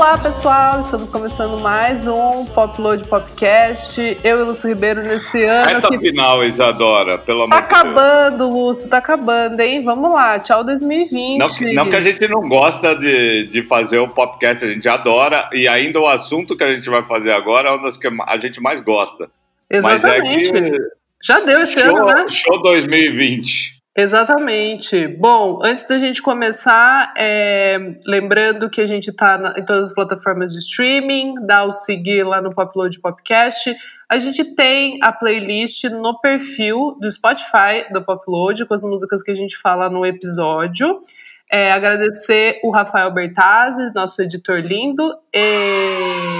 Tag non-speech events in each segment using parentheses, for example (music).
Olá, pessoal! Estamos começando mais um Popload Podcast. Eu e Lúcio Ribeiro nesse ano. Reta que... final, Isadora, pelo amor tá de Deus. Tá acabando, Lúcio, tá acabando, hein? Vamos lá, tchau 2020. Não, não que a gente não gosta de, de fazer o podcast, a gente adora, e ainda o assunto que a gente vai fazer agora é um das que a gente mais gosta. Exatamente. Mas é que... Já deu esse show, ano, né? Show 2020. Exatamente. Bom, antes da gente começar, é, lembrando que a gente está em todas as plataformas de streaming, dá o seguir lá no Popload Podcast. A gente tem a playlist no perfil do Spotify do Popload, com as músicas que a gente fala no episódio. É, agradecer o Rafael Bertazzi, nosso editor lindo. E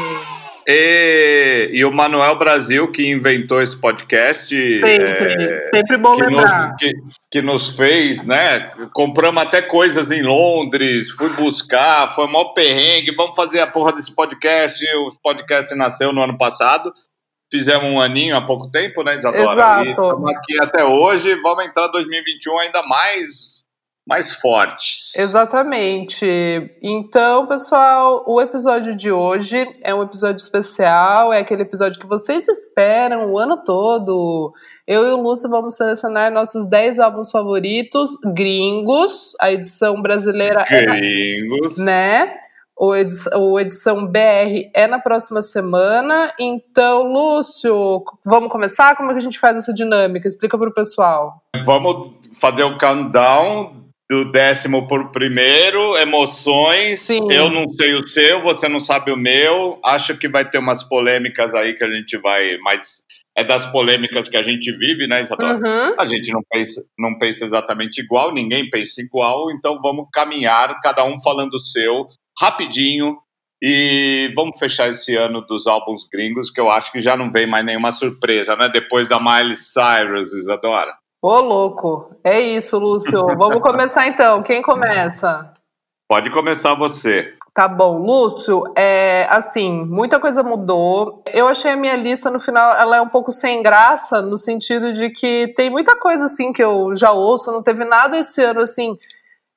e, e, o Manuel Brasil, que inventou esse podcast. Sempre, é, sempre bom que lembrar. Nos, que, que, nos fez, né? Compramos até coisas em Londres, fui buscar, foi mó perrengue, vamos fazer a porra desse podcast. O podcast nasceu no ano passado. Fizemos um aninho há pouco tempo, né, Isadora? Exato. E estamos aqui até hoje. Vamos entrar 2021 ainda mais mais fortes. Exatamente. Então, pessoal, o episódio de hoje é um episódio especial, é aquele episódio que vocês esperam o ano todo. Eu e o Lúcio vamos selecionar nossos 10 álbuns favoritos gringos. A edição brasileira gringos. é. Né? O edição, o edição BR é na próxima semana. Então, Lúcio, vamos começar? Como é que a gente faz essa dinâmica? Explica para o pessoal. Vamos fazer o countdown do décimo por primeiro, emoções. Sim. Eu não sei o seu, você não sabe o meu. Acho que vai ter umas polêmicas aí que a gente vai. Mas é das polêmicas que a gente vive, né, Isadora? Uhum. A gente não pensa, não pensa exatamente igual, ninguém pensa igual, então vamos caminhar, cada um falando o seu, rapidinho. E vamos fechar esse ano dos álbuns gringos, que eu acho que já não vem mais nenhuma surpresa, né? Depois da Miley Cyrus, Isadora. Ô, louco. É isso, Lúcio. Vamos começar então. Quem começa? Pode começar você. Tá bom, Lúcio, é, assim, muita coisa mudou. Eu achei a minha lista no final, ela é um pouco sem graça, no sentido de que tem muita coisa assim que eu já ouço, não teve nada esse ano assim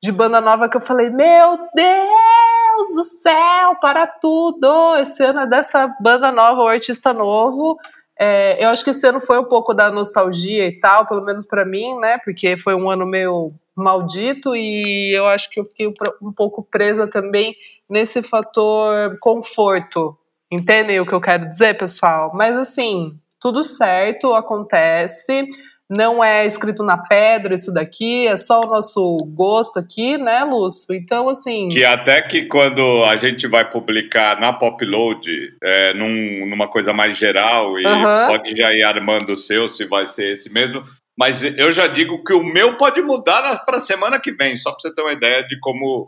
de banda nova que eu falei, meu Deus do céu, para tudo! Esse ano é dessa banda nova, o artista novo. É, eu acho que esse ano foi um pouco da nostalgia e tal, pelo menos para mim, né? Porque foi um ano meio maldito e eu acho que eu fiquei um pouco presa também nesse fator conforto. Entendem o que eu quero dizer, pessoal? Mas assim, tudo certo, acontece não é escrito na pedra isso daqui, é só o nosso gosto aqui, né, Lúcio? Então, assim. Que até que quando a gente vai publicar na Popload, é, num, numa coisa mais geral, e uhum. pode já ir armando o seu, se vai ser esse mesmo. Mas eu já digo que o meu pode mudar para a semana que vem, só para você ter uma ideia de como,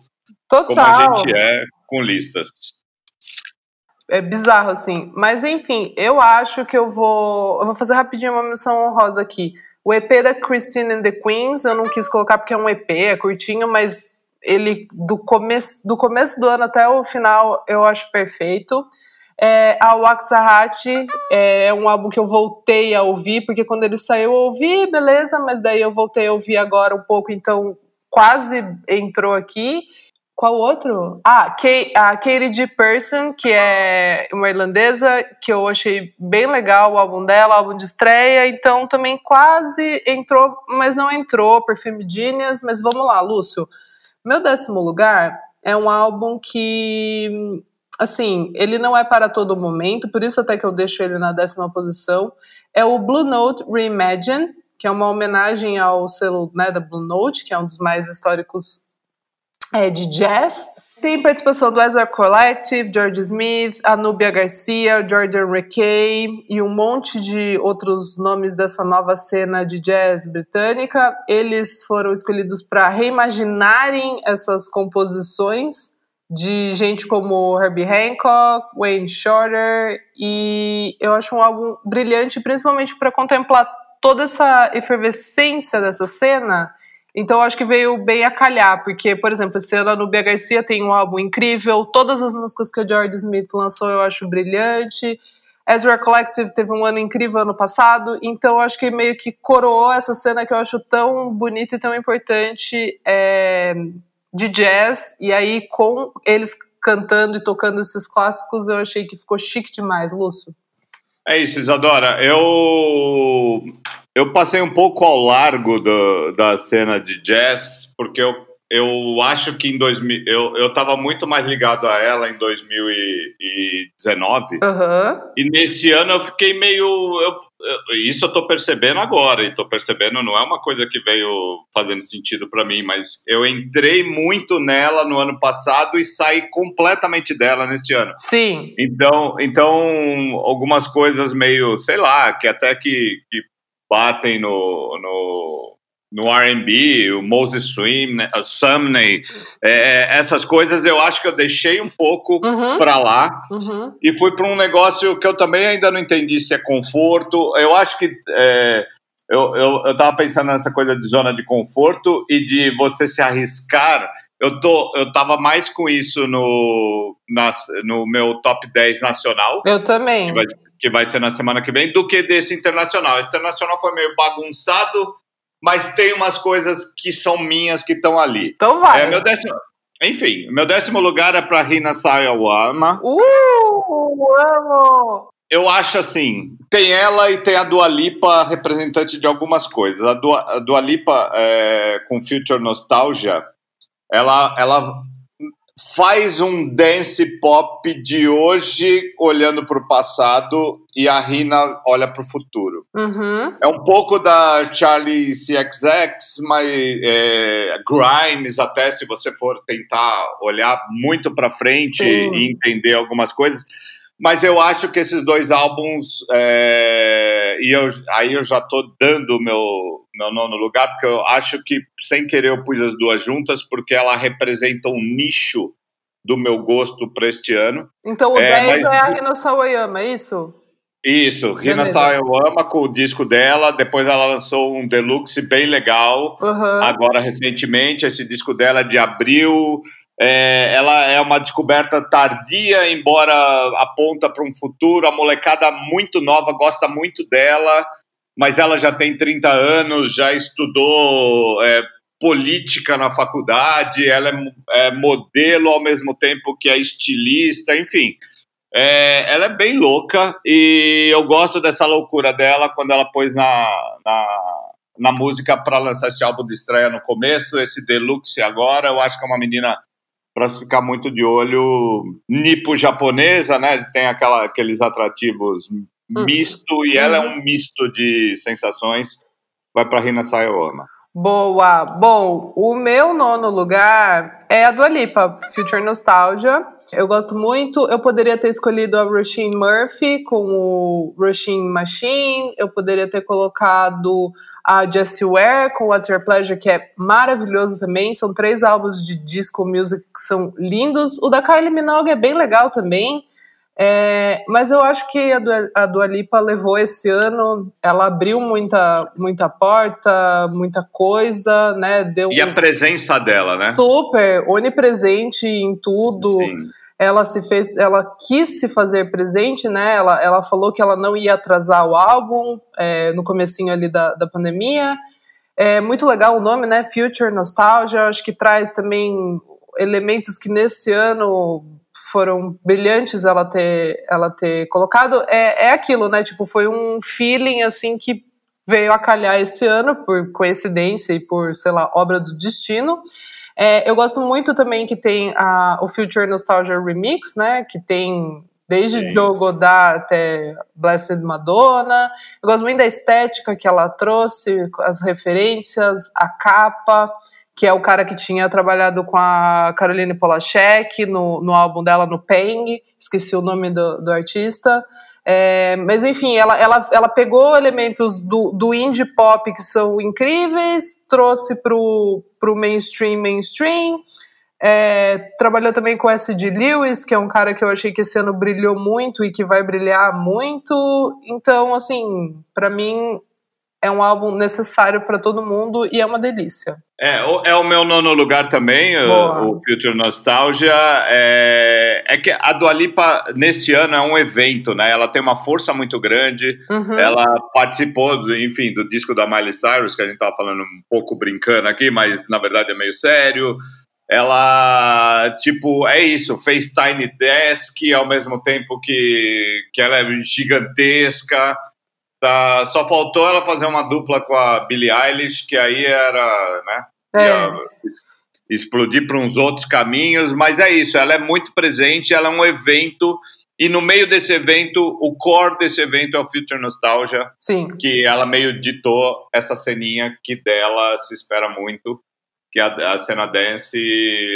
como a gente é com listas é bizarro, assim. Mas enfim, eu acho que eu vou. Eu vou fazer rapidinho uma menção honrosa aqui. O EP da Christine and the Queens, eu não quis colocar porque é um EP, é curtinho, mas ele do começo do, começo do ano até o final eu acho perfeito. É, a Waxahachie é um álbum que eu voltei a ouvir, porque quando ele saiu eu ouvi, beleza, mas daí eu voltei a ouvir agora um pouco, então quase entrou aqui. Qual outro? Ah, Kay, a Katie G. Person, que é uma irlandesa, que eu achei bem legal o álbum dela, álbum de estreia, então também quase entrou, mas não entrou, Perfume Genius, mas vamos lá, Lúcio. Meu décimo lugar é um álbum que, assim, ele não é para todo momento, por isso até que eu deixo ele na décima posição, é o Blue Note Reimagine, que é uma homenagem ao selo né, da Blue Note, que é um dos mais históricos é, de jazz. Tem participação do Ezra Collective, George Smith, Anubia Garcia, Jordan Rekay e um monte de outros nomes dessa nova cena de jazz britânica. Eles foram escolhidos para reimaginarem essas composições de gente como Herbie Hancock, Wayne Shorter e eu acho um álbum brilhante, principalmente para contemplar toda essa efervescência dessa cena então acho que veio bem a calhar, porque, por exemplo, esse ano a Nubia Garcia tem um álbum incrível, todas as músicas que a George Smith lançou eu acho brilhante. Ezra Collective teve um ano incrível ano passado, então acho que meio que coroou essa cena que eu acho tão bonita e tão importante é, de jazz, e aí com eles cantando e tocando esses clássicos, eu achei que ficou chique demais, Lúcio. É isso, Isadora. Eu eu passei um pouco ao largo do, da cena de jazz, porque eu, eu acho que em 2000 eu, eu tava muito mais ligado a ela em 2019. Uhum. E nesse ano eu fiquei meio. Eu, isso eu tô percebendo agora, e tô percebendo, não é uma coisa que veio fazendo sentido para mim, mas eu entrei muito nela no ano passado e saí completamente dela neste ano. Sim. Então, então algumas coisas meio, sei lá, que até que, que batem no, no, no R&B, o Moses Swim, né, o Sumney, é, essas coisas eu acho que eu deixei um pouco uhum. para lá uhum. e fui para um negócio que eu também ainda não entendi se é conforto. Eu acho que é, eu, eu, eu tava pensando nessa coisa de zona de conforto e de você se arriscar. Eu, tô, eu tava mais com isso no, nas, no meu top 10 nacional. Eu também. Que vai, que vai ser na semana que vem, do que desse internacional. Esse internacional foi meio bagunçado, mas tem umas coisas que são minhas que estão ali. Então vai. É, meu décimo, enfim, meu décimo lugar é para Rina Sayawama. Uh, amo! Eu acho assim, tem ela e tem a Dua Lipa representante de algumas coisas. A Dua, a Dua Lipa, é, com Future Nostalgia, ela, ela faz um dance pop de hoje olhando para o passado e a Rina olha para o futuro. Uhum. É um pouco da Charlie CXX, mas é, Grimes até se você for tentar olhar muito para frente Sim. e entender algumas coisas. Mas eu acho que esses dois álbuns, é, e eu, aí eu já estou dando o meu, meu nono lugar, porque eu acho que sem querer eu pus as duas juntas, porque ela representa um nicho do meu gosto para este ano. Então o é, 10 mas... é a Rina Sawayama, é isso? Isso, Rina Sawayama com o disco dela, depois ela lançou um deluxe bem legal, uhum. agora recentemente, esse disco dela é de abril, é, ela é uma descoberta tardia, embora aponta para um futuro. A molecada muito nova gosta muito dela, mas ela já tem 30 anos, já estudou é, política na faculdade, ela é, é, modelo ao mesmo tempo que é estilista, enfim. É, ela é bem louca e eu gosto dessa loucura dela quando ela pôs na, na, na música para lançar esse álbum de estreia no começo, esse deluxe agora. Eu acho que é uma menina para ficar muito de olho nipo-japonesa, né? Tem aquela, aqueles atrativos hum. misto e ela é um misto de sensações. Vai para Rina Sayama. Boa! Bom, o meu nono lugar é a Dua Lipa, Future Nostalgia. Eu gosto muito. Eu poderia ter escolhido a Roisin Murphy com o Roisin Machine. Eu poderia ter colocado a Jessie Ware com What's Your Pleasure, que é maravilhoso também. São três álbuns de disco music que são lindos. O da Kylie Minogue é bem legal também. É, mas eu acho que a Dua, a Dua Lipa levou esse ano, ela abriu muita, muita porta, muita coisa, né? Deu e a presença dela, né? Super, onipresente em tudo. Sim. Ela se fez, ela quis se fazer presente, né? Ela, ela falou que ela não ia atrasar o álbum é, no comecinho ali da, da pandemia. É muito legal o nome, né? Future Nostalgia, acho que traz também elementos que nesse ano foram brilhantes ela ter, ela ter colocado, é, é aquilo, né? Tipo, foi um feeling assim que veio a calhar esse ano por coincidência e por, sei lá, obra do destino. É, eu gosto muito também que tem a, o Future Nostalgia Remix, né? Que tem desde Sim. Joe Godard até Blessed Madonna. Eu gosto muito da estética que ela trouxe, as referências, a capa que é o cara que tinha trabalhado com a Caroline Polachek no, no álbum dela, no Peng, esqueci o nome do, do artista. É, mas enfim, ela, ela, ela pegou elementos do, do indie pop que são incríveis, trouxe pro, pro mainstream, mainstream. É, trabalhou também com S.D. Lewis, que é um cara que eu achei que esse ano brilhou muito e que vai brilhar muito. Então, assim, para mim é um álbum necessário para todo mundo e é uma delícia. É, é o meu nono lugar também, o, o Future Nostalgia. É, é, que a Dua Lipa, nesse ano, é um evento, né? Ela tem uma força muito grande. Uhum. Ela participou, do, enfim, do disco da Miley Cyrus, que a gente estava falando um pouco brincando aqui, mas na verdade é meio sério. ela, tipo, é isso, fez Tiny Desk ao mesmo tempo que, que ela é gigantesca. Tá, só faltou ela fazer uma dupla com a Billie Eilish, que aí era, né? É. explodir para uns outros caminhos, mas é isso, ela é muito presente, ela é um evento e no meio desse evento, o core desse evento é o Future Nostalgia. Sim. Que ela meio ditou essa ceninha que dela se espera muito. Que é a, a cena dance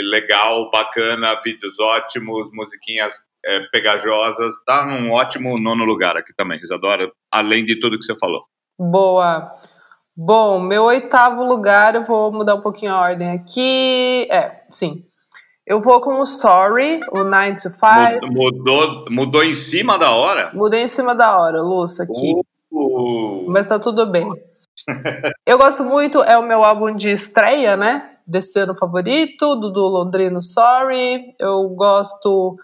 legal, bacana, vídeos ótimos, musiquinhas é, pegajosas. Tá num ótimo nono lugar aqui também, Isadora, além de tudo que você falou. Boa. Bom, meu oitavo lugar, eu vou mudar um pouquinho a ordem aqui. É, sim. Eu vou com o Sorry, o 9 to 5. Mudou, mudou em cima da hora? Mudei em cima da hora, Lúcia, aqui. Uh. Mas tá tudo bem. eu gosto muito, é o meu álbum de estreia, né? Desse ano favorito, do, do Londrino Sorry. Eu gosto,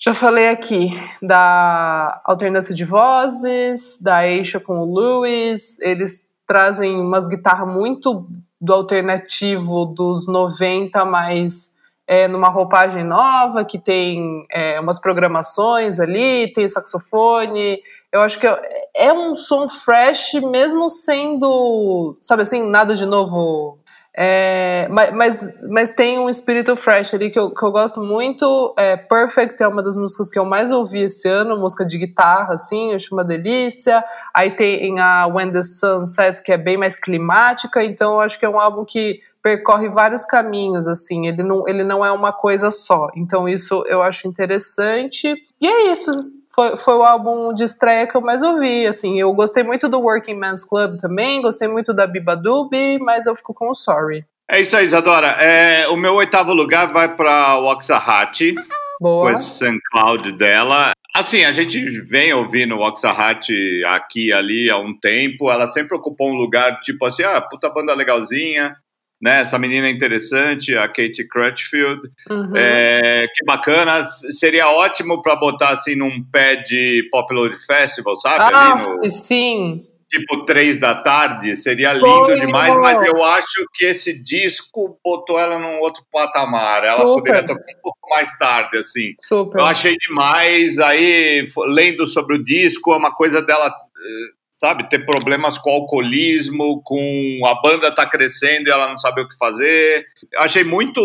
já falei aqui, da alternância de vozes, da Aisha com o Lewis. Eles trazem umas guitarras muito do alternativo dos 90, mas é, numa roupagem nova, que tem é, umas programações ali, tem saxofone. Eu acho que é, é um som fresh, mesmo sendo, sabe assim, nada de novo. É, mas, mas tem um espírito fresh ali que eu, que eu gosto muito. É, Perfect é uma das músicas que eu mais ouvi esse ano, música de guitarra, assim, eu acho uma delícia. Aí tem a When the Sun Sets, que é bem mais climática, então eu acho que é um álbum que percorre vários caminhos, assim, ele não, ele não é uma coisa só. Então, isso eu acho interessante. E é isso. Foi, foi o álbum de estreia que eu mais ouvi, assim, eu gostei muito do Working Men's Club também, gostei muito da Biba Dubi, mas eu fico com o Sorry. É isso aí, Isadora. É, o meu oitavo lugar vai para o Oxahati, Boa. com esse SoundCloud dela. Assim, a gente vem ouvindo o Oxahati aqui e ali há um tempo. Ela sempre ocupou um lugar tipo assim, ah, puta banda legalzinha né? Essa menina é interessante, a Katie Crutchfield. Uhum. É, que bacana. Seria ótimo para botar assim num pé de Popular Festival, sabe? Ah, no, sim. Tipo três da tarde, seria lindo Foi, demais, mas eu acho que esse disco botou ela num outro patamar. Ela Super. poderia tocar um pouco mais tarde, assim. Super. Eu achei demais. Aí, lendo sobre o disco, é uma coisa dela eh, sabe, ter problemas com alcoolismo, com a banda tá crescendo e ela não sabe o que fazer. Achei muito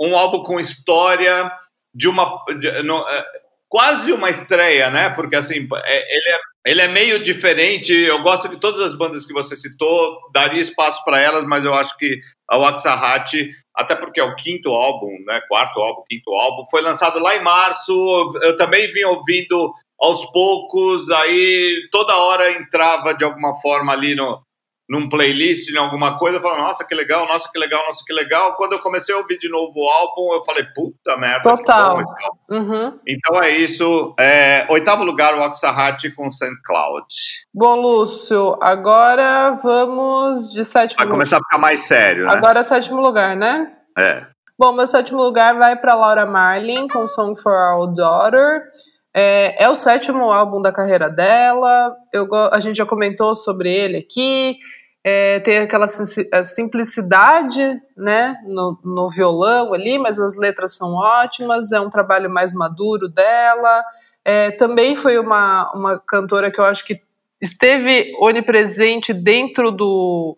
um álbum com história de uma de, é, quase uma estreia, né? Porque assim, é, ele é ele é meio diferente. Eu gosto de todas as bandas que você citou, daria espaço para elas, mas eu acho que a Waxahachie, até porque é o quinto álbum, né? Quarto álbum, quinto álbum, foi lançado lá em março. Eu também vim ouvindo aos poucos, aí toda hora entrava de alguma forma ali no, num playlist, em alguma coisa, falando, nossa, que legal, nossa, que legal, nossa, que legal. Quando eu comecei a ouvir de novo o álbum, eu falei, puta merda. Total. Uhum. Então é isso. É, oitavo lugar, o Oxahati com St. Cloud. Bom, Lúcio, agora vamos de sétimo Vai começar a ficar mais sério, né? Agora sétimo lugar, né? É. Bom, meu sétimo lugar vai para Laura Marlin com Song for Our Daughter. É, é, o sétimo álbum da carreira dela. Eu, a gente já comentou sobre ele aqui. É, tem aquela simplicidade né, no, no, violão ali, mas as letras são ótimas. É um trabalho mais maduro dela. É, também foi uma, uma cantora que eu acho que esteve onipresente dentro do,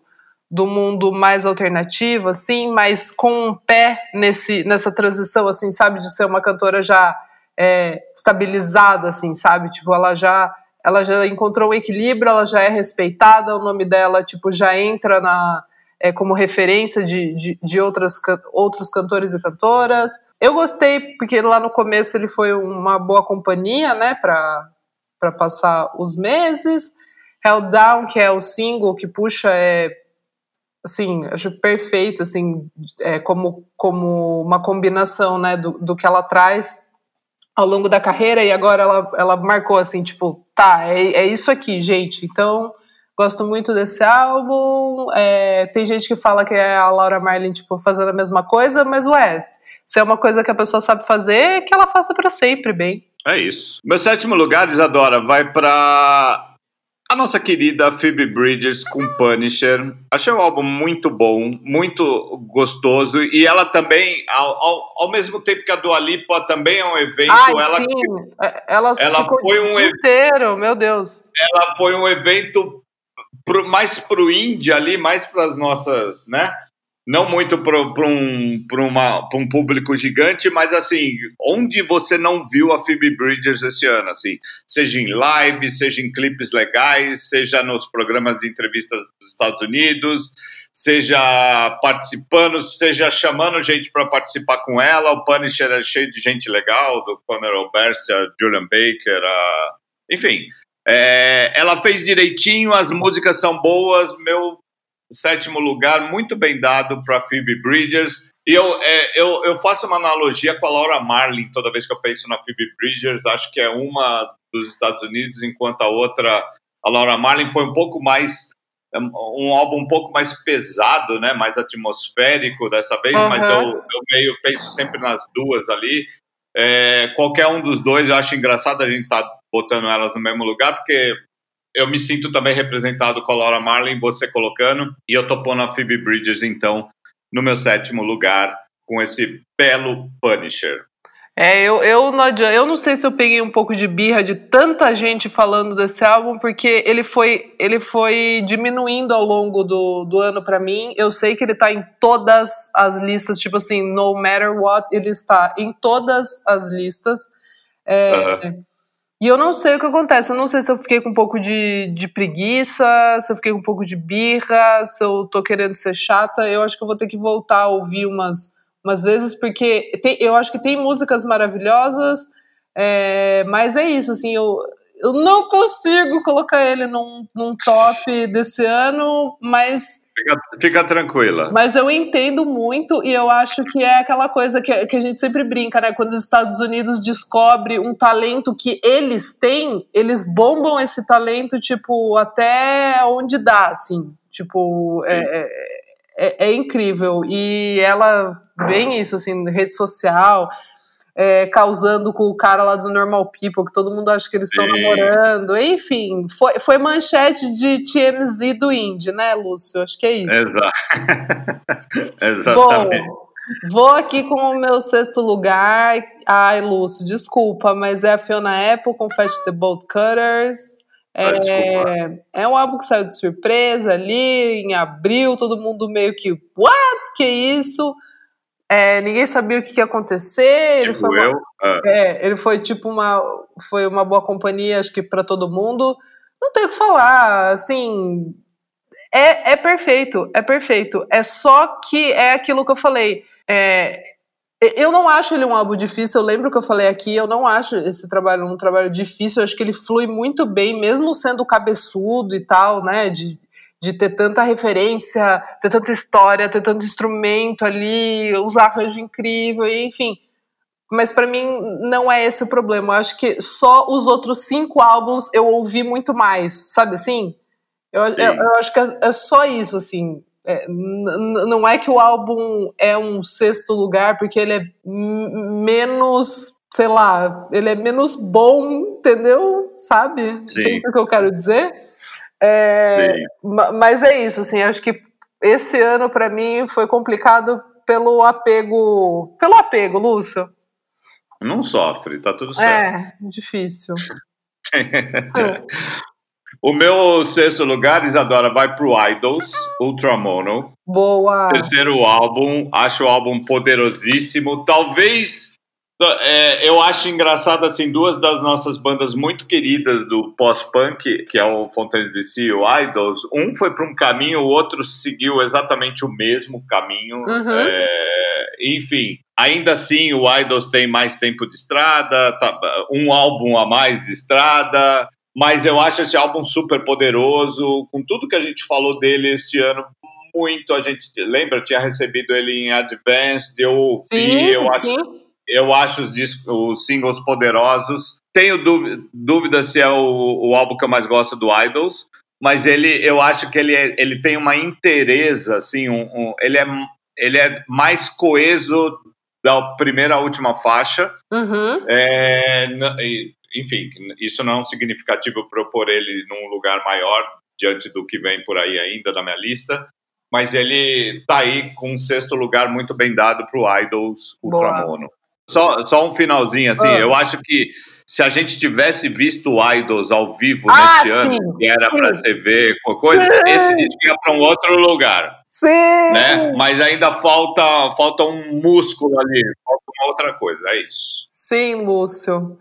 do mundo mais alternativo, assim, mas com um pé nesse, nessa transição, assim, sabe, de ser uma cantora já é, estabilizada, assim, sabe? Tipo, ela já ela já encontrou um equilíbrio, ela já é respeitada, o nome dela, tipo, já entra na é, como referência de, de, de outras, outros cantores e cantoras. Eu gostei, porque lá no começo ele foi uma boa companhia, né, para passar os meses. Held Down, que é o single que puxa, é assim, acho perfeito, assim, é, como, como uma combinação, né, do, do que ela traz ao longo da carreira e agora ela, ela marcou assim, tipo, tá, é, é isso aqui, gente. Então, gosto muito desse álbum. É, tem gente que fala que é a Laura Marlin, tipo, fazendo a mesma coisa, mas ué, se é uma coisa que a pessoa sabe fazer, que ela faça para sempre bem. É isso. Meu sétimo lugar, Isadora, vai para a nossa querida Phoebe Bridges com Punisher. Achei o álbum muito bom, muito gostoso. E ela também, ao, ao, ao mesmo tempo que a Dua Lipa também é um evento. Ai, ela, sim. É, ela, ela foi um inteiro, meu Deus. Ela foi um evento pro, mais pro indie ali, mais para as nossas, né? Não muito para um, um público gigante, mas assim, onde você não viu a Phoebe Bridgers esse ano, assim, seja em live, seja em clipes legais, seja nos programas de entrevistas dos Estados Unidos, seja participando, seja chamando gente para participar com ela, o Punisher é cheio de gente legal, do Conor Oberst, a Julian Baker, a... enfim, é, ela fez direitinho, as músicas são boas, meu sétimo lugar, muito bem dado para Phoebe Bridgers. E eu, é, eu, eu faço uma analogia com a Laura Marlin toda vez que eu penso na Phoebe Bridgers. Acho que é uma dos Estados Unidos, enquanto a outra, a Laura Marlin, foi um pouco mais. Um álbum um pouco mais pesado, né? mais atmosférico dessa vez, uhum. mas eu, eu meio penso sempre nas duas ali. É, qualquer um dos dois, eu acho engraçado a gente estar tá botando elas no mesmo lugar, porque eu me sinto também representado com a Laura Marlin, você colocando, e eu tô pondo a Phoebe Bridges, então, no meu sétimo lugar, com esse belo Punisher. É, eu, eu, não adianta, eu não sei se eu peguei um pouco de birra de tanta gente falando desse álbum, porque ele foi, ele foi diminuindo ao longo do, do ano para mim. Eu sei que ele tá em todas as listas, tipo assim, no matter what, ele está em todas as listas. É, uh -huh. E eu não sei o que acontece. Eu não sei se eu fiquei com um pouco de, de preguiça, se eu fiquei com um pouco de birra, se eu tô querendo ser chata. Eu acho que eu vou ter que voltar a ouvir umas, umas vezes, porque tem, eu acho que tem músicas maravilhosas, é, mas é isso, assim, eu, eu não consigo colocar ele num, num top desse ano, mas Fica, fica, tranquila. Mas eu entendo muito e eu acho que é aquela coisa que, que a gente sempre brinca, né? Quando os Estados Unidos descobre um talento que eles têm, eles bombam esse talento, tipo, até onde dá, assim. Tipo, é, é, é, é incrível. E ela, bem isso, assim, rede social é, causando com o cara lá do Normal People, que todo mundo acha que eles estão namorando. Enfim, foi, foi manchete de TMZ do Indie, né, Lúcio? Acho que é isso. Exato. (laughs) Exatamente. Bom, vou aqui com o meu sexto lugar. Ai, Lúcio, desculpa, mas é a Fiona Apple com Fat the Bolt Cutters. É, é um álbum que saiu de surpresa ali em abril, todo mundo meio que, what? Que isso? É, ninguém sabia o que, que ia acontecer. Tipo ele foi eu? Uma, ah. é, ele foi tipo uma, foi uma boa companhia, acho que para todo mundo. Não tem o que falar, assim, é, é perfeito, é perfeito. É só que é aquilo que eu falei. É, eu não acho ele um álbum difícil. Eu lembro que eu falei aqui. Eu não acho esse trabalho um trabalho difícil. Eu acho que ele flui muito bem, mesmo sendo cabeçudo e tal, né? De, de ter tanta referência, ter tanta história, ter tanto instrumento ali, os arranjos incríveis, enfim. Mas para mim não é esse o problema. Eu acho que só os outros cinco álbuns eu ouvi muito mais, sabe assim? Eu, eu, eu acho que é, é, só isso, assim. É, não é que o álbum é um sexto lugar, porque ele é menos, sei lá, ele é menos bom, entendeu? Sabe? Sim. o que eu quero dizer? É, mas é isso, assim, acho que esse ano para mim foi complicado pelo apego. Pelo apego, Lúcio. Não sofre, tá tudo certo. É, difícil. (laughs) o meu sexto lugar, Isadora, vai pro Idols, Ultramono. Boa! Terceiro álbum, acho o álbum poderosíssimo. Talvez é, eu acho engraçado, assim, duas das nossas bandas muito queridas do pós-punk, que é o Fontaines DC e o Idols, um foi para um caminho, o outro seguiu exatamente o mesmo caminho. Uhum. É, enfim, ainda assim, o Idols tem mais tempo de estrada, tá, um álbum a mais de estrada, mas eu acho esse álbum super poderoso, com tudo que a gente falou dele este ano, muito a gente lembra, tinha recebido ele em Advanced, eu ouvi, sim, eu acho sim eu acho os, discos, os singles poderosos. Tenho dúvida se é o, o álbum que eu mais gosto do Idols, mas ele, eu acho que ele, é, ele tem uma inteireza, assim, um, um, ele, é, ele é mais coeso da primeira à última faixa. Uhum. É, enfim, isso não é um significativo para eu pôr ele num lugar maior diante do que vem por aí ainda da minha lista, mas ele tá aí com um sexto lugar muito bem dado para o Idols Ultramono. Só, só um finalzinho, assim, ah. eu acho que se a gente tivesse visto Idols ao vivo ah, neste sim, ano, que era para você ver coisa, sim. esse disco ia para um outro lugar. Sim! Né? Mas ainda falta, falta um músculo ali, falta uma outra coisa, é isso. Sim, Lúcio.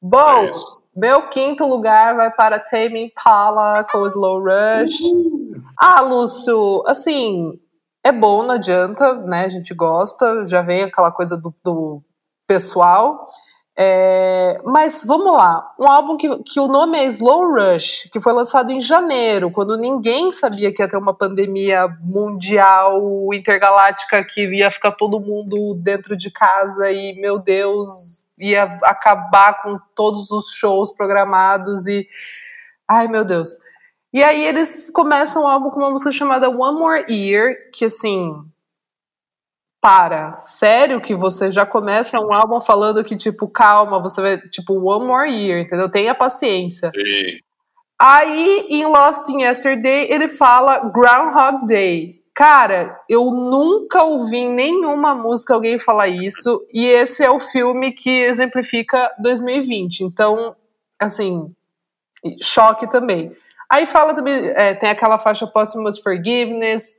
Bom, é meu quinto lugar vai para Tame Impala com Slow Rush. Uhum. Ah, Lúcio, assim, é bom, não adianta, né? A gente gosta, já vem aquela coisa do, do pessoal. É, mas vamos lá, um álbum que, que o nome é Slow Rush, que foi lançado em janeiro, quando ninguém sabia que ia ter uma pandemia mundial, intergaláctica, que ia ficar todo mundo dentro de casa e, meu Deus, ia acabar com todos os shows programados e. Ai, meu Deus. E aí eles começam o álbum com uma música chamada One More Year, que assim, para. Sério que você já começa um álbum falando que, tipo, calma, você vai, tipo, one more year, entendeu? Tenha paciência. Sim. Aí, em Lost in Yesterday, ele fala Groundhog Day. Cara, eu nunca ouvi em nenhuma música alguém falar isso, e esse é o filme que exemplifica 2020. Então, assim, choque também. Aí fala também, é, tem aquela faixa Posthumous Forgiveness,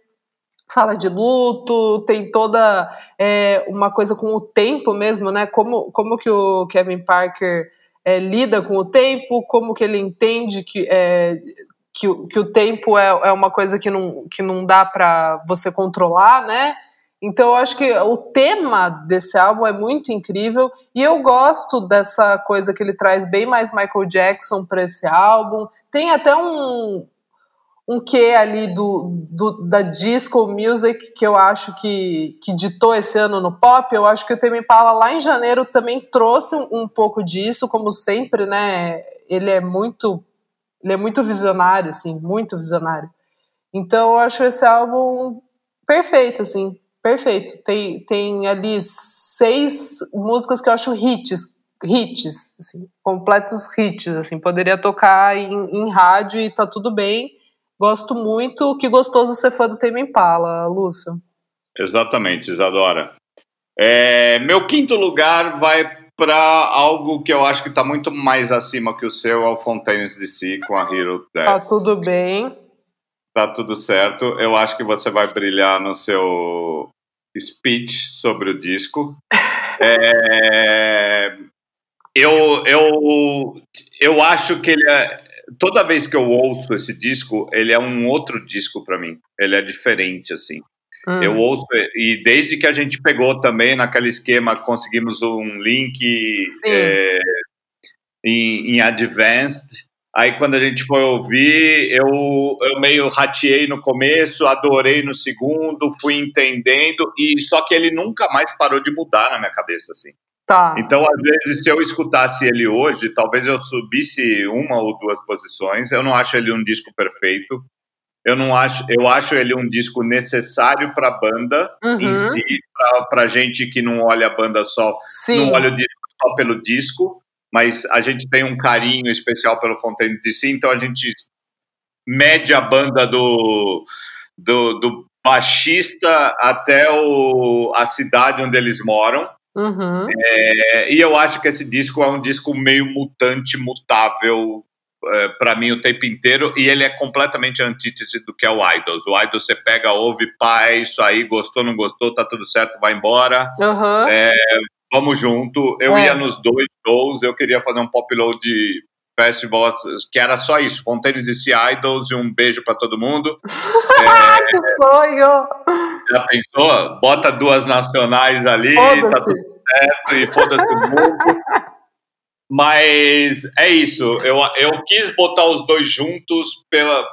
fala de luto, tem toda é, uma coisa com o tempo mesmo, né? Como, como que o Kevin Parker é, lida com o tempo, como que ele entende que, é, que, que o tempo é, é uma coisa que não, que não dá para você controlar, né? Então eu acho que o tema desse álbum é muito incrível e eu gosto dessa coisa que ele traz bem mais Michael Jackson para esse álbum. Tem até um, um quê ali do, do, da disco music que eu acho que, que ditou esse ano no pop. Eu acho que o Tame Impala lá em janeiro também trouxe um, um, pouco disso, como sempre, né? Ele é muito ele é muito visionário, assim, muito visionário. Então eu acho esse álbum perfeito, assim, perfeito. Tem, tem ali seis músicas que eu acho hits, hits, assim, completos hits, assim, poderia tocar em, em rádio e tá tudo bem Gosto muito. Que gostoso ser fã do Tame Impala, Lúcio. Exatamente, Isadora. É, meu quinto lugar vai para algo que eu acho que está muito mais acima que o seu, é o Fontaines DC com a Hero 10. Tá tudo bem. Tá tudo certo. Eu acho que você vai brilhar no seu speech sobre o disco. (laughs) é, eu, eu, eu acho que ele é, toda vez que eu ouço esse disco, ele é um outro disco para mim. Ele é diferente, assim. Hum. Eu ouço, e desde que a gente pegou também naquele esquema, conseguimos um link é, em, em Advanced. Aí quando a gente foi ouvir, eu, eu meio rateei no começo, adorei no segundo, fui entendendo, e só que ele nunca mais parou de mudar na minha cabeça, assim. Tá. Então, às vezes, se eu escutasse ele hoje, talvez eu subisse uma ou duas posições. Eu não acho ele um disco perfeito. Eu não acho, eu acho ele um disco necessário para a banda uhum. em si, para gente que não olha a banda só, Sim. não olha o disco só pelo disco, mas a gente tem um carinho especial pelo Fontaine DC, então a gente mede a banda do, do, do baixista até o, a cidade onde eles moram. Uhum. É, e eu acho que esse disco é um disco meio mutante, mutável é, para mim o tempo inteiro, e ele é completamente antítese do que é o Idols. O Idols você pega, ouve, pá, é isso aí, gostou, não gostou, tá tudo certo, vai embora. Uhum. É, vamos junto. Eu é. ia nos dois shows, eu queria fazer um pop load festival que era só isso, Fontaines DC Idols e um beijo para todo mundo. (laughs) é, que sonho! Já pensou? Bota duas nacionais ali, tá tudo certo e foda-se o mundo. Mas é isso, eu, eu quis botar os dois juntos, pela,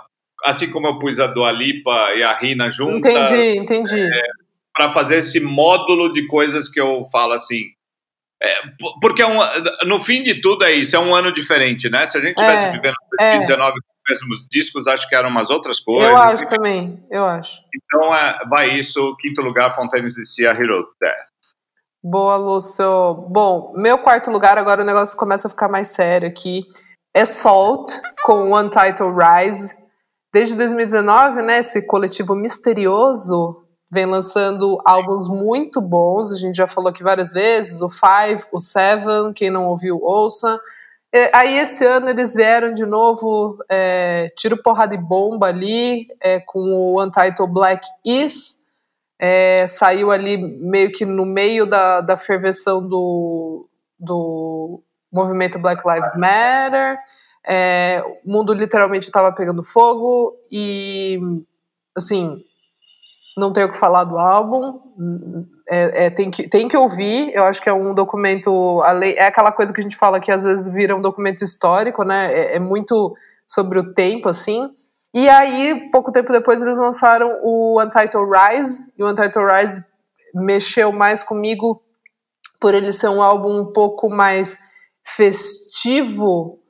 assim como eu pus a Dua Lipa e a Rina juntas. Entendi, entendi. É, para fazer esse módulo de coisas que eu falo assim, é, porque é um, no fim de tudo é isso, é um ano diferente, né? Se a gente tivesse é, vivendo 2019 é. com os mesmos discos, acho que eram umas outras coisas. Eu acho também, eu acho. Então é, vai isso, quinto lugar, Fontaines DC, a Hero Death. Boa, Lúcio. Bom, meu quarto lugar, agora o negócio começa a ficar mais sério aqui. É Salt, com One Title Rise. Desde 2019, né, esse coletivo misterioso vem lançando álbuns muito bons. A gente já falou aqui várias vezes, o Five, o Seven, quem não ouviu, ouça. Aí esse ano eles vieram de novo, é, tiro porrada e bomba ali, é, com o Untitled Black Is. É, saiu ali meio que no meio da, da ferveção do, do movimento Black Lives Matter. É, o mundo literalmente estava pegando fogo e, assim, não tenho o que falar do álbum. É, é, tem, que, tem que ouvir. Eu acho que é um documento. É aquela coisa que a gente fala que às vezes vira um documento histórico, né? É, é muito sobre o tempo, assim. E aí, pouco tempo depois, eles lançaram o Untitled Rise. E o Untitled Rise mexeu mais comigo por ele ser um álbum um pouco mais festivo,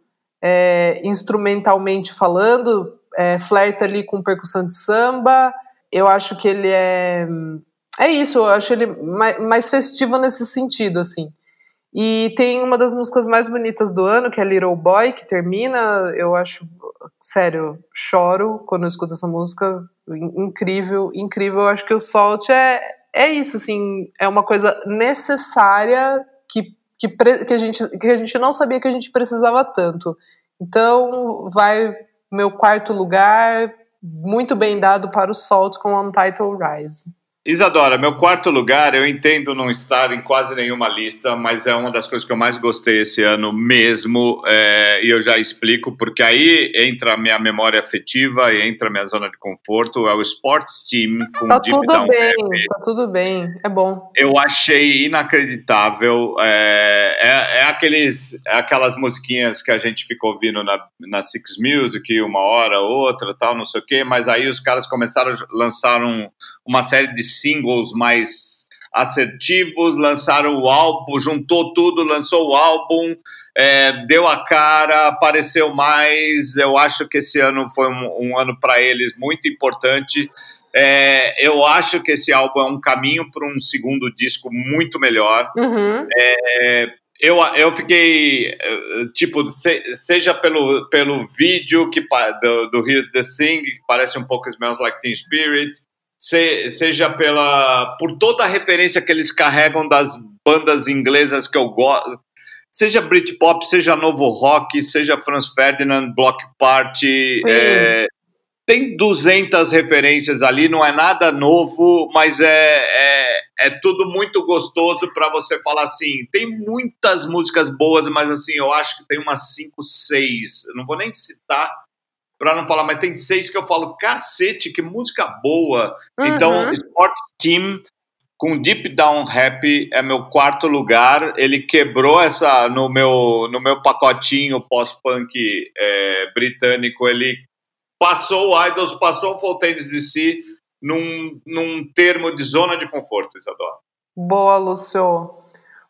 é, instrumentalmente falando. É, flerta ali com percussão de samba eu acho que ele é. É isso, eu acho ele mais festivo nesse sentido, assim. E tem uma das músicas mais bonitas do ano, que é Little Boy, que termina. Eu acho, sério, choro quando eu escuto essa música. Incrível, incrível. Eu acho que o Salt é, é isso, assim, é uma coisa necessária que, que, que, a gente, que a gente não sabia que a gente precisava tanto. Então, vai meu quarto lugar, muito bem dado para o Salt com Untitled Rise. Isadora, meu quarto lugar, eu entendo não estar em quase nenhuma lista, mas é uma das coisas que eu mais gostei esse ano mesmo, é, e eu já explico, porque aí entra a minha memória afetiva e entra a minha zona de conforto, é o Sports Team com tá Deep tudo Down bem. Tá tudo bem, é bom. Eu achei inacreditável, é, é, é, aqueles, é aquelas musiquinhas que a gente fica ouvindo na, na Six Music, uma hora, outra, tal, não sei o quê, mas aí os caras começaram a lançar um uma série de singles mais assertivos, lançaram o álbum, juntou tudo, lançou o álbum, é, deu a cara, apareceu mais. Eu acho que esse ano foi um, um ano para eles muito importante. É, eu acho que esse álbum é um caminho para um segundo disco muito melhor. Uhum. É, eu, eu fiquei, tipo, se, seja pelo, pelo vídeo que, do, do Here's the Thing, que parece um pouco Smells Like Teen Spirit, se, seja pela por toda a referência que eles carregam das bandas inglesas que eu gosto, seja Britpop, seja Novo Rock, seja Franz Ferdinand, Block Party, é, tem 200 referências ali, não é nada novo, mas é, é, é tudo muito gostoso para você falar assim. Tem muitas músicas boas, mas assim, eu acho que tem umas 5, 6. Não vou nem citar, para não falar, mas tem seis que eu falo, cacete, que música boa. Uhum. Então, Sports Team com Deep Down Rap é meu quarto lugar. Ele quebrou essa no meu no meu pacotinho pós-punk é, britânico. Ele passou o Idols, passou o Fontaines DC num, num termo de zona de conforto, Isadora. Boa, Lúcio.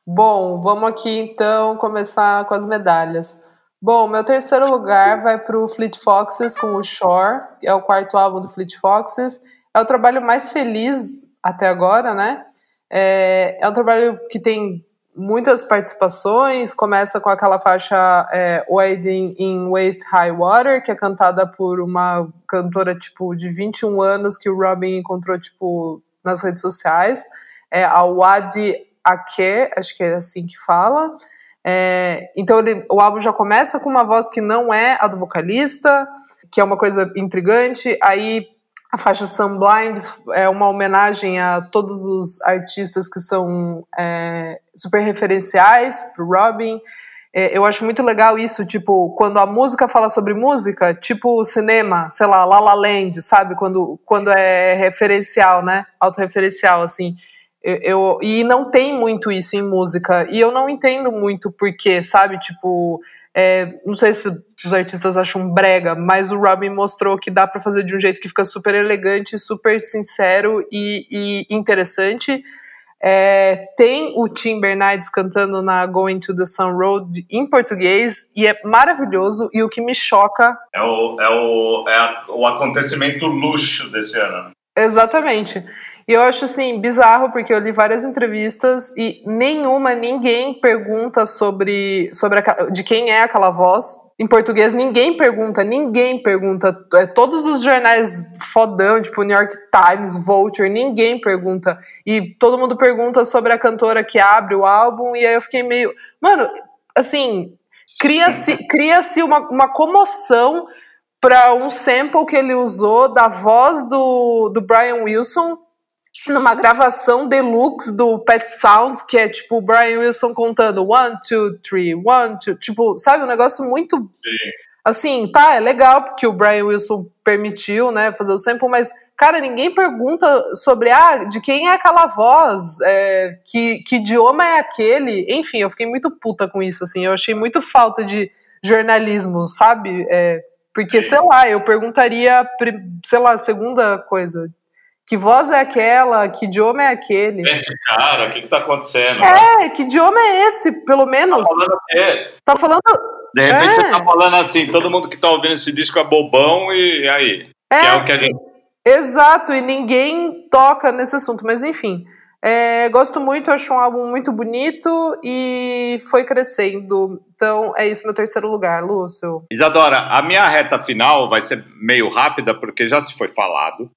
Bom, vamos aqui então começar com as medalhas. Bom, meu terceiro lugar vai para o Fleet Foxes com o Shore, que é o quarto álbum do Fleet Foxes. É o trabalho mais feliz até agora, né? É, é um trabalho que tem muitas participações. Começa com aquela faixa é, Wading in Waste High Water, que é cantada por uma cantora tipo de 21 anos que o Robin encontrou tipo nas redes sociais. É a Wadi Ake, acho que é assim que fala. É, então ele, o álbum já começa com uma voz que não é a do vocalista, que é uma coisa intrigante. Aí a faixa Sunblind é uma homenagem a todos os artistas que são é, super referenciais pro Robin. É, eu acho muito legal isso, tipo, quando a música fala sobre música, tipo cinema, sei lá, La La Land, sabe? Quando, quando é referencial, né? Autorreferencial, assim. Eu, eu, e não tem muito isso em música. E eu não entendo muito porquê, sabe? Tipo, é, não sei se os artistas acham brega, mas o Robin mostrou que dá para fazer de um jeito que fica super elegante, super sincero e, e interessante. É, tem o Tim Bernardes cantando na Going to the Sun Road em português e é maravilhoso. E o que me choca é o, é o, é o acontecimento luxo desse ano. Exatamente. E eu acho assim bizarro porque eu li várias entrevistas e nenhuma ninguém pergunta sobre sobre a, de quem é aquela voz. Em português ninguém pergunta, ninguém pergunta. É, todos os jornais fodão, tipo New York Times, Vulture, ninguém pergunta. E todo mundo pergunta sobre a cantora que abre o álbum e aí eu fiquei meio, mano, assim, cria-se cria-se uma, uma comoção para um sample que ele usou da voz do, do Brian Wilson numa gravação deluxe do Pet Sounds, que é tipo o Brian Wilson contando one, two, three, one, two, tipo, sabe, um negócio muito. Sim. Assim, tá, é legal porque o Brian Wilson permitiu, né, fazer o sample, mas, cara, ninguém pergunta sobre, ah, de quem é aquela voz, é, que, que idioma é aquele, enfim, eu fiquei muito puta com isso, assim, eu achei muito falta de jornalismo, sabe, é, porque, sei lá, eu perguntaria, sei lá, segunda coisa, que voz é aquela? Que idioma é aquele? Esse cara, o que, que tá acontecendo? É, que idioma é esse, pelo menos? Tá falando o quê? Tá falando. De repente é. você tá falando assim, todo mundo que tá ouvindo esse disco é bobão e aí? É, é o que a gente... Exato, e ninguém toca nesse assunto, mas enfim. É, gosto muito, acho um álbum muito bonito e foi crescendo. Então é isso, meu terceiro lugar, Lúcio. Isadora, a minha reta final vai ser meio rápida, porque já se foi falado.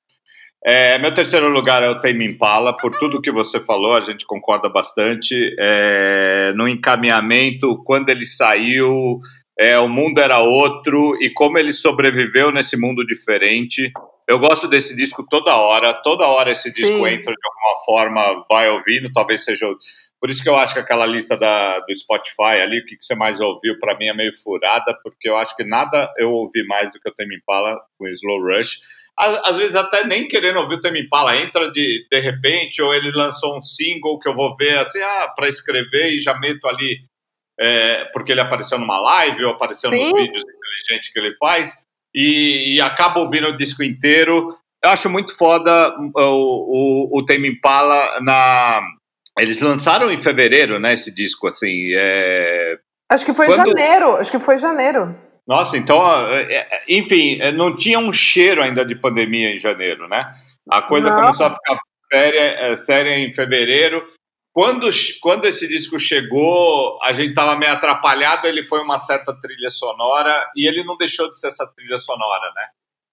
É, meu terceiro lugar é o Tame Impala, por tudo que você falou, a gente concorda bastante. É, no encaminhamento, quando ele saiu, é, o mundo era outro e como ele sobreviveu nesse mundo diferente. Eu gosto desse disco toda hora, toda hora esse disco Sim. entra de alguma forma, vai ouvindo, talvez seja. Por isso que eu acho que aquela lista da, do Spotify ali, o que, que você mais ouviu, para mim é meio furada, porque eu acho que nada eu ouvi mais do que o Tame Impala com Slow Rush às, vezes até nem querendo ouvir o Tame Impala, entra de, de repente, ou ele lançou um single que eu vou ver assim, ah, para escrever e já meto ali, é, porque ele apareceu numa live ou apareceu Sim. nos vídeos inteligentes que ele faz, e, e acaba ouvindo o disco inteiro. Eu acho muito foda o, o, o Tame Impala na... Eles lançaram em fevereiro, né, esse disco, assim, é... Acho que foi Quando... janeiro, acho que foi janeiro. Nossa, então, é, é, enfim, é, não tinha um cheiro ainda de pandemia em janeiro, né? A coisa não. começou a ficar séria, séria em fevereiro. Quando, quando esse disco chegou, a gente estava meio atrapalhado, ele foi uma certa trilha sonora e ele não deixou de ser essa trilha sonora, né?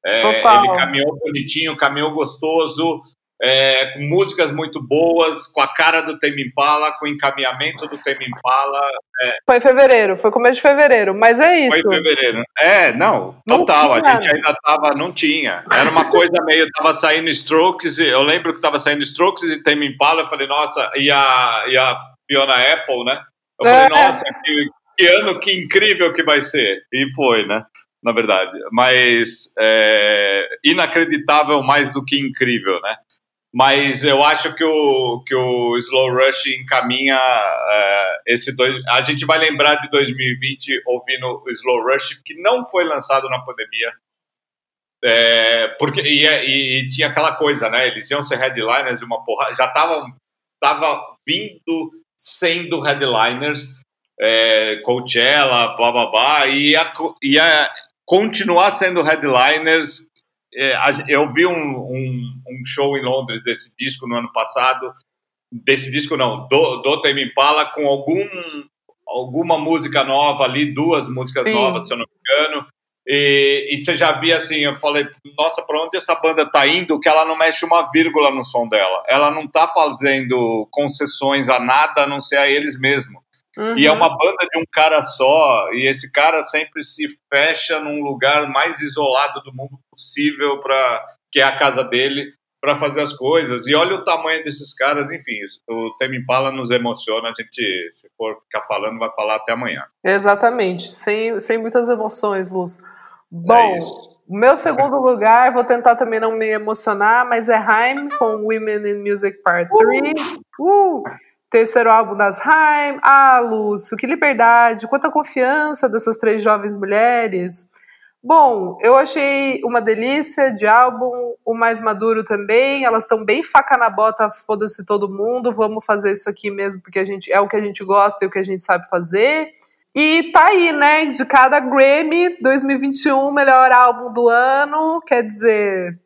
É, ele caminhou bonitinho, caminhou gostoso, é, com músicas muito boas, com a cara do Tame Impala, com o encaminhamento do Tame Impala. É. Foi em fevereiro, foi começo de fevereiro, mas é isso. Foi em fevereiro. É, não, total, a gente ainda tava, não tinha. Era uma coisa meio, tava saindo Strokes, eu lembro que tava saindo Strokes e Tame Impala, eu falei, nossa, e a, e a Fiona Apple, né? Eu é. falei, nossa, que, que ano, que incrível que vai ser. E foi, né? Na verdade, mas é, inacreditável mais do que incrível, né? Mas eu acho que o, que o Slow Rush encaminha uh, esse dois. A gente vai lembrar de 2020 ouvindo o Slow Rush, que não foi lançado na pandemia. É, porque e, e, e, tinha aquela coisa, né? Eles iam ser headliners de uma porra, já estavam tava vindo sendo headliners, é, Coachella, blá blá blá, e ia, ia continuar sendo headliners é, eu vi um, um, um, show em Londres desse disco no ano passado, desse disco não, do, do Tame Impala, com algum, alguma música nova ali, duas músicas Sim. novas, se eu não me engano, e, e, você já via assim, eu falei, nossa, para onde essa banda tá indo? Que ela não mexe uma vírgula no som dela. Ela não tá fazendo concessões a nada, a não ser a eles mesmos. Uhum. E é uma banda de um cara só, e esse cara sempre se fecha num lugar mais isolado do mundo possível, para que é a casa dele, para fazer as coisas. E olha o tamanho desses caras, enfim, o Temi Impala nos emociona, a gente, se for ficar falando, vai falar até amanhã. Exatamente, sem, sem muitas emoções, Luz. Bom, é meu segundo (laughs) lugar, vou tentar também não me emocionar, mas é Haim com Women in Music Part 3. Uh! uh! Terceiro álbum das Haim. Ah, Lúcio, que liberdade, quanta confiança dessas três jovens mulheres. Bom, eu achei uma delícia de álbum, o mais maduro também. Elas estão bem faca na bota, foda-se todo mundo. Vamos fazer isso aqui mesmo, porque a gente é o que a gente gosta e o que a gente sabe fazer. E tá aí, né? Indicada Grammy 2021, melhor álbum do ano. Quer dizer,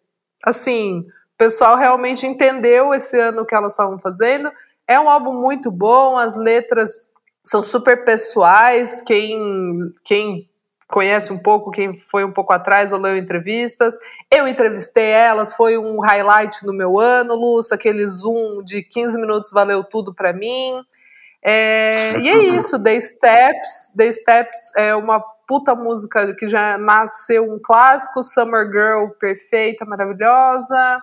assim, pessoal realmente entendeu esse ano o que elas estavam fazendo. É um álbum muito bom, as letras são super pessoais. Quem, quem conhece um pouco, quem foi um pouco atrás ou leu entrevistas. Eu entrevistei elas, foi um highlight no meu ano, Lúcio, aquele zoom de 15 minutos valeu tudo para mim. É, e é (laughs) isso, The Steps. The Steps é uma puta música que já nasceu um clássico, Summer Girl perfeita, maravilhosa.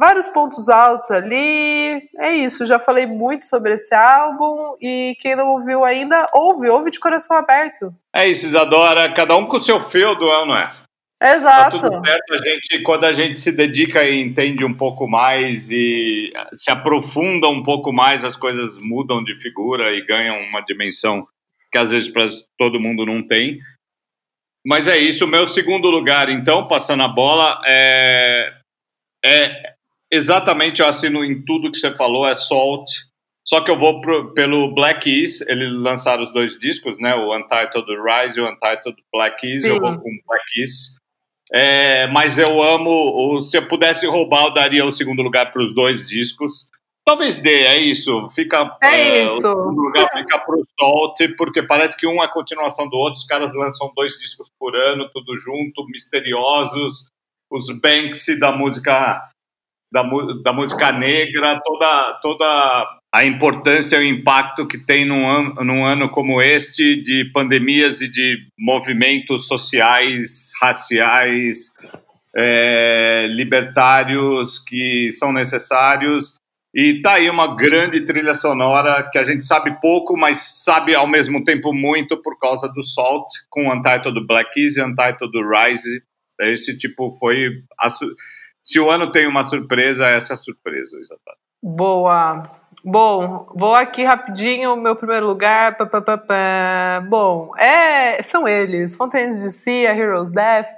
Vários pontos altos ali. É isso, já falei muito sobre esse álbum e quem não ouviu ainda, ouve, ouve de coração aberto. É isso, Isadora. Cada um com o seu feudo, é não é? Exato. Tá tudo certo. A gente, quando a gente se dedica e entende um pouco mais e se aprofunda um pouco mais, as coisas mudam de figura e ganham uma dimensão que às vezes para todo mundo não tem. Mas é isso. O meu segundo lugar, então, passando a bola, é, é exatamente, eu assino em tudo que você falou, é Salt. Só que eu vou pro, pelo Black Keys, eles lançaram os dois discos, né? O Untitled Rise e o Untitled Black Keys. Eu vou com Black Keys. É, mas eu amo. Se eu pudesse roubar, eu daria o segundo lugar para os dois discos. Talvez dê, é isso. Fica, é, é isso. O segundo lugar fica para o Salt, porque parece que um é a continuação do outro. Os caras lançam dois discos por ano, tudo junto, misteriosos. Os Banksy da música da, da música negra, toda, toda a importância e o impacto que tem num ano, num ano como este de pandemias e de movimentos sociais, raciais, é, libertários que são necessários. E tá aí uma grande trilha sonora que a gente sabe pouco, mas sabe ao mesmo tempo muito por causa do Salt, com Untitled Black Keys e Untitled Rise. Esse tipo foi. Se o ano tem uma surpresa, essa é a surpresa, exatamente. Boa. Bom, vou aqui rapidinho, meu primeiro lugar. Pá, pá, pá, Bom, é, são eles: Fontaines de Sea, Heroes Death.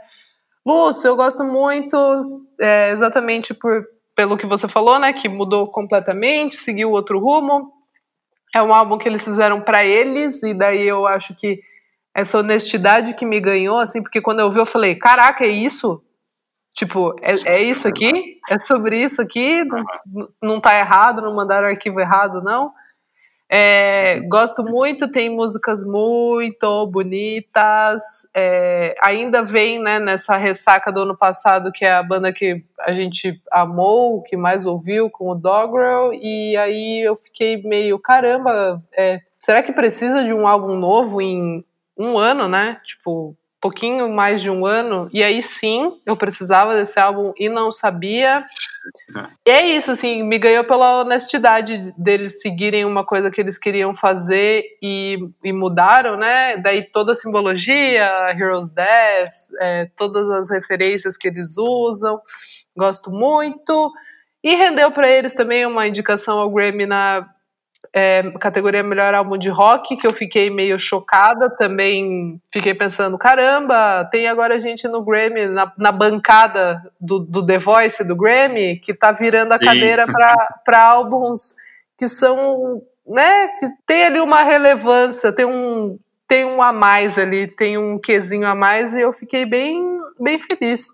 Lúcio, eu gosto muito, é, exatamente por, pelo que você falou, né? Que mudou completamente, seguiu outro rumo. É um álbum que eles fizeram para eles, e daí eu acho que essa honestidade que me ganhou, assim, porque quando eu vi, eu falei: caraca, é isso? Tipo, é, é isso aqui? É sobre isso aqui? Não, não tá errado, não mandaram arquivo errado, não? É, gosto muito, tem músicas muito bonitas. É, ainda vem né, nessa ressaca do ano passado, que é a banda que a gente amou, que mais ouviu com o Dogrel. E aí eu fiquei meio, caramba, é, será que precisa de um álbum novo em um ano, né? Tipo, pouquinho mais de um ano, e aí sim, eu precisava desse álbum e não sabia. (laughs) E é isso, assim, me ganhou pela honestidade deles seguirem uma coisa que eles queriam fazer e, e mudaram, né? Daí toda a simbologia, Heroes Death, é, todas as referências que eles usam, gosto muito. E rendeu para eles também uma indicação ao Grammy na é, categoria Melhor Álbum de Rock, que eu fiquei meio chocada também. Fiquei pensando, caramba, tem agora gente no Grammy, na, na bancada do, do, The Voice do Grammy, que tá virando a Sim. cadeira para álbuns que são, né, que tem ali uma relevância, tem um, tem um a mais ali, tem um quesinho a mais, e eu fiquei bem, bem feliz.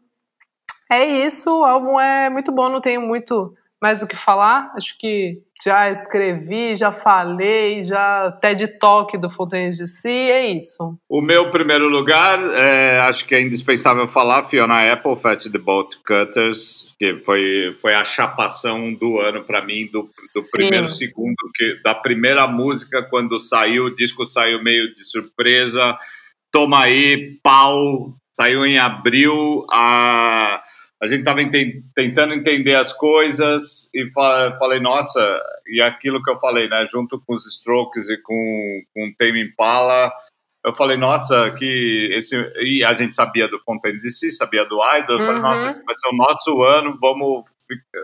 É isso, o álbum é muito bom, não tenho muito mais o que falar. Acho que já escrevi, já falei, já TED Talk do Fontaine de Si, é isso. O meu primeiro lugar, é, acho que é indispensável falar, Fiona Apple, Fat the Bolt Cutters, que foi, foi a chapação do ano para mim, do, do primeiro segundo, que, da primeira música, quando saiu, o disco saiu meio de surpresa, toma aí, pau, saiu em abril, a a gente estava tentando entender as coisas e falei, nossa, e aquilo que eu falei, né, junto com os Strokes e com, com o Tame Impala, eu falei, nossa, que esse. E a gente sabia do Fontaine DC, sabia do Idol. Eu falei, nossa, uhum. esse vai ser o nosso ano, vamos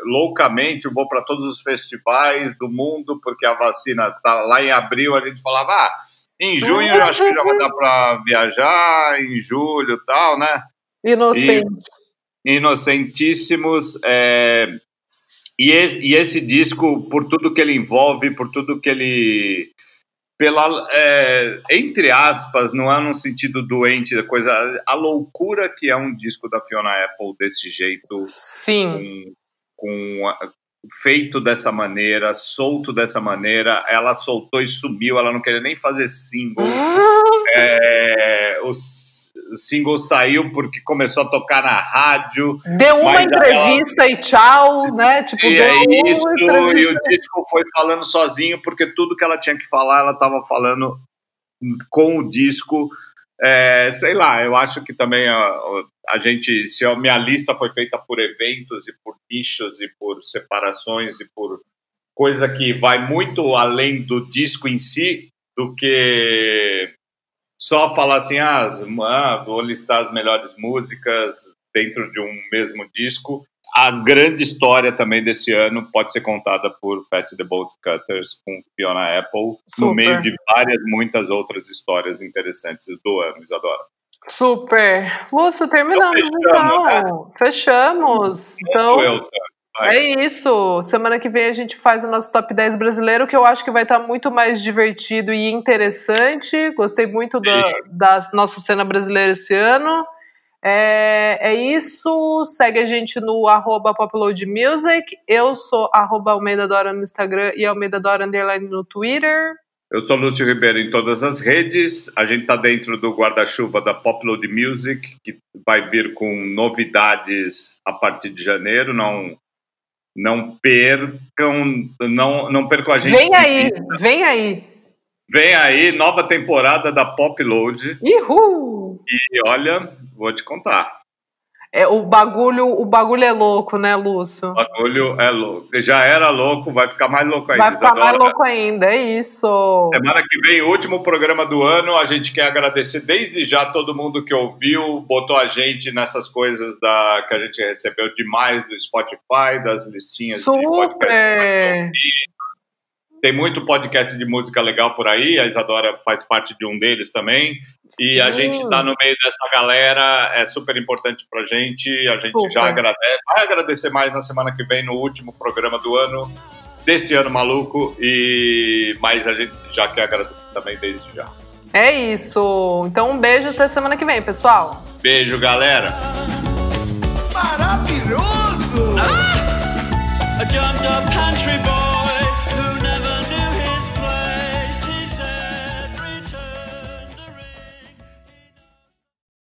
loucamente, vou para todos os festivais do mundo, porque a vacina tá lá em abril, a gente falava, ah, em junho eu acho que já vai dar para viajar, em julho e tal, né? Inocente. E, Inocentíssimos. É, e, esse, e, esse, disco, por tudo que ele envolve, por tudo que ele. Pela, é, entre aspas, não é num sentido doente da coisa, a loucura que é um disco da Fiona Apple desse jeito. Sim. com feito dessa maneira, solto dessa maneira. Ela soltou e sumiu, ela não queria nem fazer single. (laughs) é, o, o single saiu porque começou a tocar na rádio. Deu uma entrevista ela... e tchau, né? Tipo, e é isso, e o disco foi falando sozinho, porque tudo que ela tinha que falar, ela estava falando com o disco. É, sei lá, eu acho que também a, a gente, se a minha lista foi feita por eventos e por nichos e por separações e por coisa que vai muito além do disco em si, do que só falar assim, ah, ah vou listar as melhores músicas dentro de um mesmo disco a grande história também desse ano pode ser contada por Fat the Bolt Cutters com Fiona Apple, Super. no meio de várias, muitas outras histórias interessantes do ano, Isadora. Super. Lúcio, terminamos então. Né? Fechamos. Então, é isso. Semana que vem a gente faz o nosso top 10 brasileiro, que eu acho que vai estar muito mais divertido e interessante. Gostei muito da, da nossa cena brasileira esse ano. É, é isso. Segue a gente no arroba poploadmusic. Eu sou arroba Almeida Dora no Instagram e Almeida Dora Underline no Twitter. Eu sou Lúcio Ribeiro em todas as redes. A gente está dentro do guarda-chuva da Popload Music, que vai vir com novidades a partir de janeiro. Não, não percam, não, não percam a gente. Vem aí, vem aí. Vem aí, nova temporada da Popload. Uhul! E olha, vou te contar. É, o bagulho, o bagulho é louco, né, Lúcio? O bagulho é louco. Já era louco, vai ficar mais louco ainda. Vai ficar mais louco ainda, é isso. Semana que vem, último programa do ano. A gente quer agradecer desde já todo mundo que ouviu, botou a gente nessas coisas da que a gente recebeu demais do Spotify, das listinhas Super. de podcast. Tem muito podcast de música legal por aí, a Isadora faz parte de um deles também. E Sim. a gente está no meio dessa galera, é super importante para a gente. A gente super. já agradece, vai agradecer mais na semana que vem, no último programa do ano, deste ano maluco. E mas a gente já quer agradecer também desde já. É isso. Então um beijo até semana que vem, pessoal. Beijo, galera. Maravilhoso! Ah!